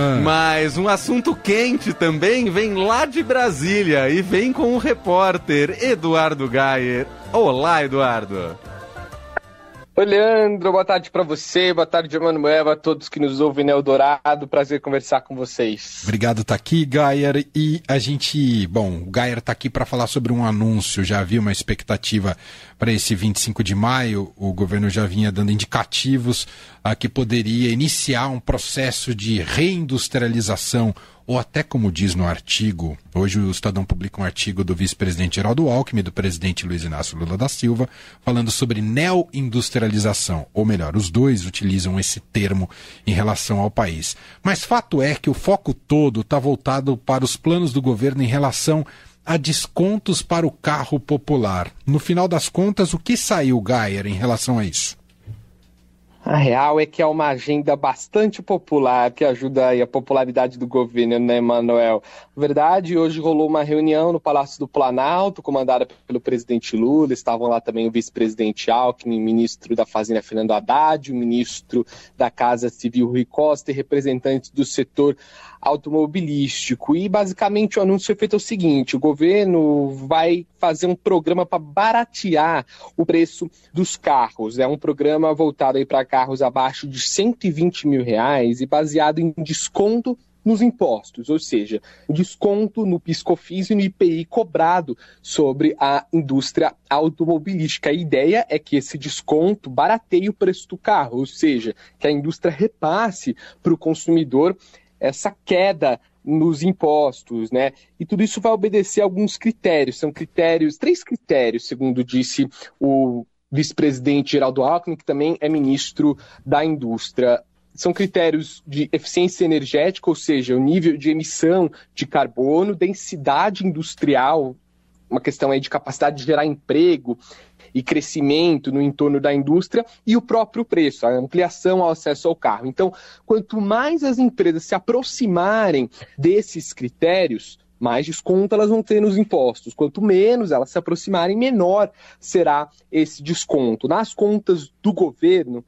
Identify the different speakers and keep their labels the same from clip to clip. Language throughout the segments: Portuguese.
Speaker 1: Ah. Mas um assunto quente também vem lá de Brasília e vem com o repórter Eduardo Gayer. Olá, Eduardo.
Speaker 2: Oi, Leandro, boa tarde para você, boa tarde, Emanuel, a todos que nos ouvem no Eldorado, prazer conversar com vocês.
Speaker 3: Obrigado, tá aqui, Gayer, e a gente, bom, o Gayer tá aqui para falar sobre um anúncio, já havia uma expectativa para esse 25 de maio, o governo já vinha dando indicativos a que poderia iniciar um processo de reindustrialização ou até como diz no artigo, hoje o Estadão publica um artigo do vice-presidente Geraldo Alckmin e do presidente Luiz Inácio Lula da Silva, falando sobre neoindustrialização, ou melhor, os dois utilizam esse termo em relação ao país. Mas fato é que o foco todo está voltado para os planos do governo em relação a descontos para o carro popular. No final das contas, o que saiu, Gayer, em relação a isso?
Speaker 2: A real é que é uma agenda bastante popular que ajuda a popularidade do governo, né, Manuel? Na verdade, hoje rolou uma reunião no Palácio do Planalto, comandada pelo presidente Lula. Estavam lá também o vice-presidente Alckmin, ministro da Fazenda Fernando Haddad, o ministro da Casa Civil Rui Costa e representantes do setor automobilístico. E basicamente o anúncio foi feito o seguinte: o governo vai fazer um programa para baratear o preço dos carros. É um programa voltado para carros abaixo de 120 mil reais e baseado em desconto nos impostos, ou seja, desconto no piscofis e no IPI cobrado sobre a indústria automobilística. A ideia é que esse desconto barateie o preço do carro, ou seja, que a indústria repasse para o consumidor essa queda nos impostos, né? E tudo isso vai obedecer a alguns critérios. São critérios, três critérios, segundo disse o vice-presidente Geraldo Alckmin, que também é ministro da Indústria. São critérios de eficiência energética, ou seja, o nível de emissão de carbono, densidade industrial, uma questão aí de capacidade de gerar emprego, e crescimento no entorno da indústria e o próprio preço, a ampliação ao acesso ao carro. Então, quanto mais as empresas se aproximarem desses critérios, mais desconto elas vão ter nos impostos. Quanto menos elas se aproximarem, menor será esse desconto. Nas contas do governo,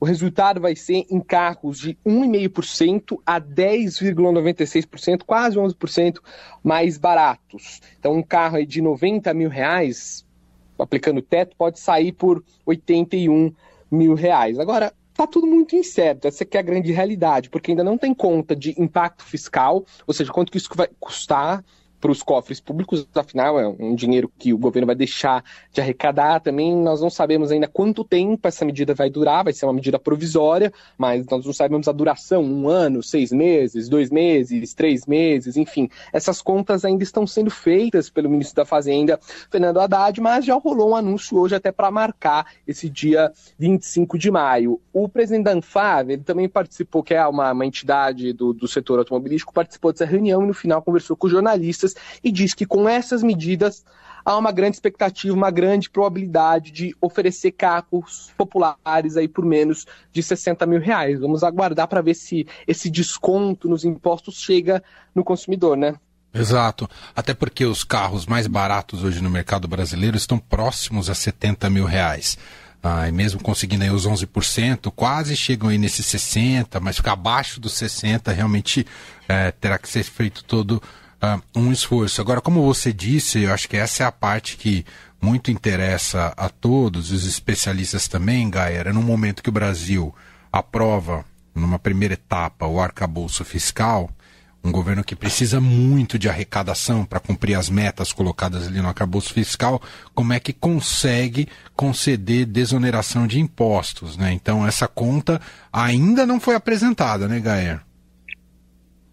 Speaker 2: o resultado vai ser em carros de 1,5% a 10,96%, quase 11% mais baratos. Então, um carro de 90 mil reais, aplicando teto, pode sair por 81 mil reais. Agora, está tudo muito incerto, essa aqui é a grande realidade, porque ainda não tem conta de impacto fiscal, ou seja, quanto que isso vai custar para os cofres públicos, afinal é um dinheiro que o governo vai deixar de arrecadar também. Nós não sabemos ainda quanto tempo essa medida vai durar, vai ser uma medida provisória, mas nós não sabemos a duração, um ano, seis meses, dois meses, três meses, enfim. Essas contas ainda estão sendo feitas pelo ministro da Fazenda, Fernando Haddad, mas já rolou um anúncio hoje até para marcar esse dia 25 de maio. O presidente da Anfave, ele também participou, que é uma, uma entidade do, do setor automobilístico, participou dessa reunião e no final conversou com jornalistas e diz que com essas medidas há uma grande expectativa, uma grande probabilidade de oferecer carros populares aí por menos de 60 mil reais. Vamos aguardar para ver se esse desconto nos impostos chega no consumidor, né?
Speaker 3: Exato. Até porque os carros mais baratos hoje no mercado brasileiro estão próximos a 70 mil reais. Ah, e mesmo conseguindo aí os 11%, quase chegam aí nesses 60%, mas ficar abaixo dos 60% realmente é, terá que ser feito todo uh, um esforço. Agora, como você disse, eu acho que essa é a parte que muito interessa a todos, os especialistas também, Gaia, é no momento que o Brasil aprova, numa primeira etapa, o arcabouço fiscal, um governo que precisa muito de arrecadação para cumprir as metas colocadas ali no arcabouço fiscal, como é que consegue conceder desoneração de impostos, né? Então essa conta ainda não foi apresentada, né, Gaer?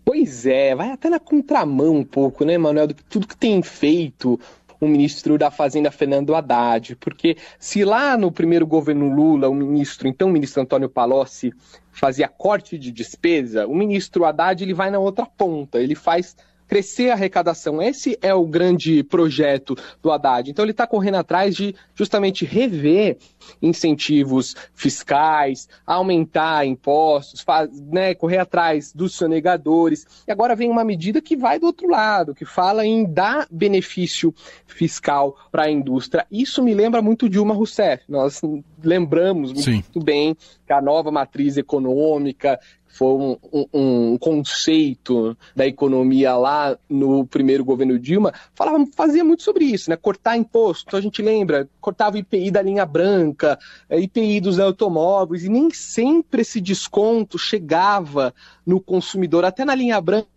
Speaker 2: Pois é, vai até na contramão um pouco, né, Manuel, de tudo que tem feito o ministro da Fazenda Fernando Haddad, porque se lá no primeiro governo Lula, o ministro, então o ministro Antônio Palocci, fazia corte de despesa, o ministro Haddad ele vai na outra ponta, ele faz crescer a arrecadação. Esse é o grande projeto do Haddad. Então ele está correndo atrás de justamente rever incentivos fiscais, aumentar impostos, faz, né, correr atrás dos sonegadores. E agora vem uma medida que vai do outro lado, que fala em dar benefício fiscal para a indústria. Isso me lembra muito Dilma Rousseff. Nós lembramos muito Sim. bem que a nova matriz econômica foi um, um, um, conceito da economia lá no primeiro governo Dilma, falava, fazia muito sobre isso, né? Cortar imposto. A gente lembra, cortava IPI da linha branca, IPI dos automóveis, e nem sempre esse desconto chegava no consumidor, até na linha branca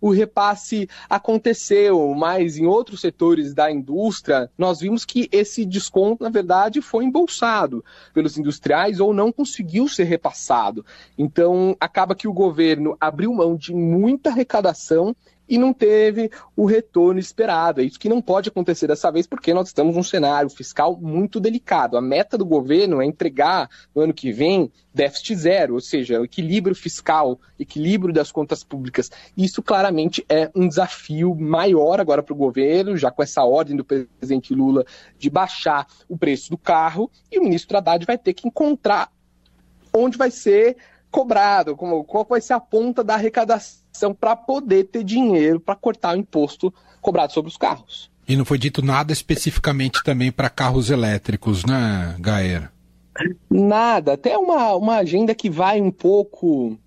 Speaker 2: o repasse aconteceu, mas em outros setores da indústria, nós vimos que esse desconto, na verdade, foi embolsado pelos industriais ou não conseguiu ser repassado. Então, acaba que o governo abriu mão de muita arrecadação e não teve o retorno esperado. É isso que não pode acontecer dessa vez, porque nós estamos num cenário fiscal muito delicado. A meta do governo é entregar no ano que vem déficit zero, ou seja, equilíbrio fiscal, equilíbrio das contas públicas. Isso claramente é um desafio maior agora para o governo, já com essa ordem do presidente Lula de baixar o preço do carro, e o ministro Haddad vai ter que encontrar onde vai ser cobrado, como, qual vai ser a ponta da arrecadação para poder ter dinheiro para cortar o imposto cobrado sobre os carros.
Speaker 3: E não foi dito nada especificamente também para carros elétricos, né, Gaer?
Speaker 2: Nada, até uma, uma agenda que vai um pouco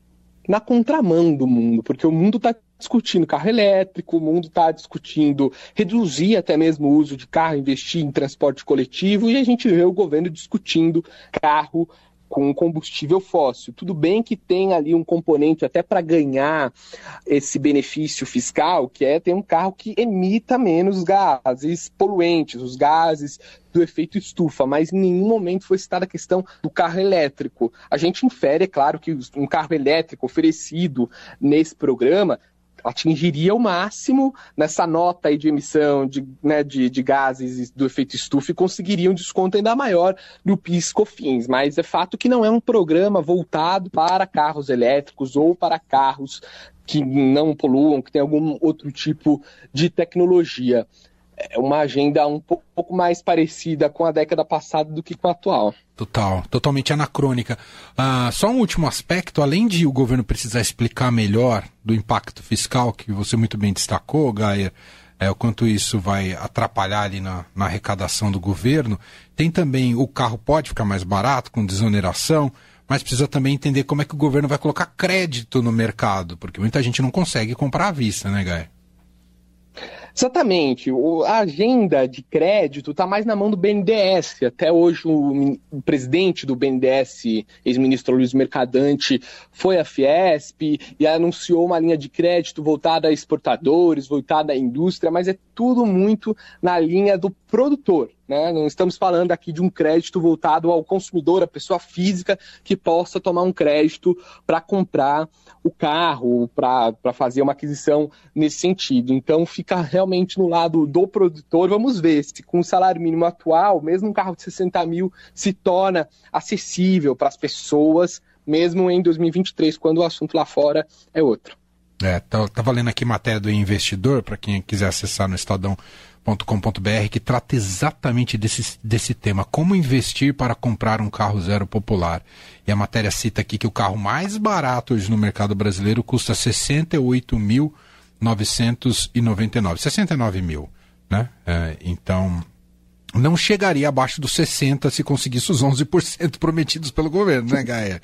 Speaker 2: na contramão do mundo, porque o mundo está discutindo carro elétrico, o mundo está discutindo reduzir até mesmo o uso de carro, investir em transporte coletivo, e a gente vê o governo discutindo carro com combustível fóssil. Tudo bem que tem ali um componente até para ganhar esse benefício fiscal, que é ter um carro que emita menos gases poluentes, os gases do efeito estufa, mas em nenhum momento foi citada a questão do carro elétrico. A gente infere, é claro, que um carro elétrico oferecido nesse programa atingiria o máximo nessa nota de emissão de, né, de, de, gases do efeito estufa e conseguiria um desconto ainda maior no PIS/COFINS. Mas é fato que não é um programa voltado para carros elétricos ou para carros que não poluam, que tem algum outro tipo de tecnologia. É uma agenda um pouco mais parecida com a década passada do que com a atual.
Speaker 3: Total, totalmente anacrônica. Ah, só um último aspecto, além de o governo precisar explicar melhor do impacto fiscal, que você muito bem destacou, Gaia, é, o quanto isso vai atrapalhar ali na, na arrecadação do governo, tem também o carro pode ficar mais barato, com desoneração, mas precisa também entender como é que o governo vai colocar crédito no mercado, porque muita gente não consegue comprar à vista, né, Gaia?
Speaker 2: Exatamente. O, a agenda de crédito está mais na mão do BNDES. Até hoje, o, o presidente do BNDES, ex-ministro Luiz Mercadante, foi à Fiesp e anunciou uma linha de crédito voltada a exportadores, voltada à indústria, mas é tudo muito na linha do produtor. Né? Não estamos falando aqui de um crédito voltado ao consumidor, a pessoa física que possa tomar um crédito para comprar o carro, para fazer uma aquisição nesse sentido. Então fica realmente no lado do produtor. Vamos ver se com o salário mínimo atual, mesmo um carro de 60 mil se torna acessível para as pessoas, mesmo em 2023, quando o assunto lá fora é outro.
Speaker 3: É, tá, tá valendo aqui matéria do investidor, para quem quiser acessar no Estadão que trata exatamente desse, desse tema, como investir para comprar um carro zero popular. E a matéria cita aqui que o carro mais barato hoje no mercado brasileiro custa 68.999, 69 mil, né? É, então, não chegaria abaixo dos 60 se conseguisse os 11% prometidos pelo governo, né, Gaia?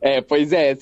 Speaker 2: É, pois é,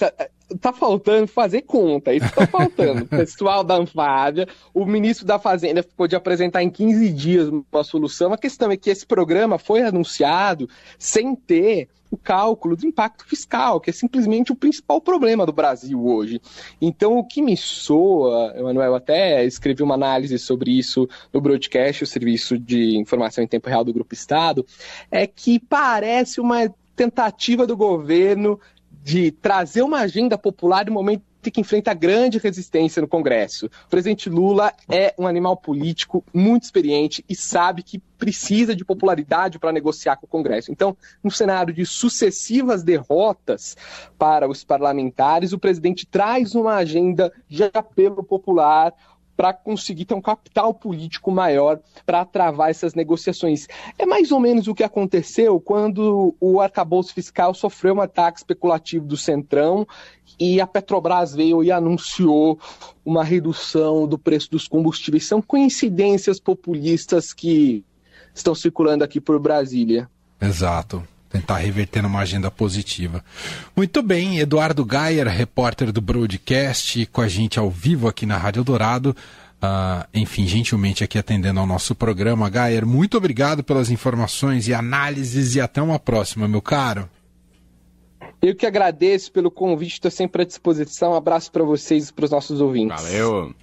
Speaker 2: tá faltando fazer conta, isso tá faltando. O pessoal da Anfávia, o ministro da Fazenda pôde apresentar em 15 dias uma solução. A questão é que esse programa foi anunciado sem ter o cálculo do impacto fiscal, que é simplesmente o principal problema do Brasil hoje. Então, o que me soa, Emanuel, até escrevi uma análise sobre isso no broadcast, o serviço de informação em tempo real do Grupo Estado, é que parece uma tentativa do governo de trazer uma agenda popular no momento que enfrenta grande resistência no Congresso. O presidente Lula é um animal político muito experiente e sabe que precisa de popularidade para negociar com o Congresso. Então, no cenário de sucessivas derrotas para os parlamentares, o presidente traz uma agenda de apelo popular, para conseguir ter um capital político maior para travar essas negociações. É mais ou menos o que aconteceu quando o arcabouço fiscal sofreu um ataque especulativo do Centrão e a Petrobras veio e anunciou uma redução do preço dos combustíveis. São coincidências populistas que estão circulando aqui por Brasília.
Speaker 3: Exato. Tentar reverter numa agenda positiva. Muito bem, Eduardo Gayer, repórter do Broadcast, com a gente ao vivo aqui na Rádio Dourado. Uh, enfim, gentilmente aqui atendendo ao nosso programa. Gayer, muito obrigado pelas informações e análises e até uma próxima, meu caro.
Speaker 2: Eu que agradeço pelo convite, estou sempre à disposição. Um abraço para vocês e para os nossos ouvintes.
Speaker 1: Valeu!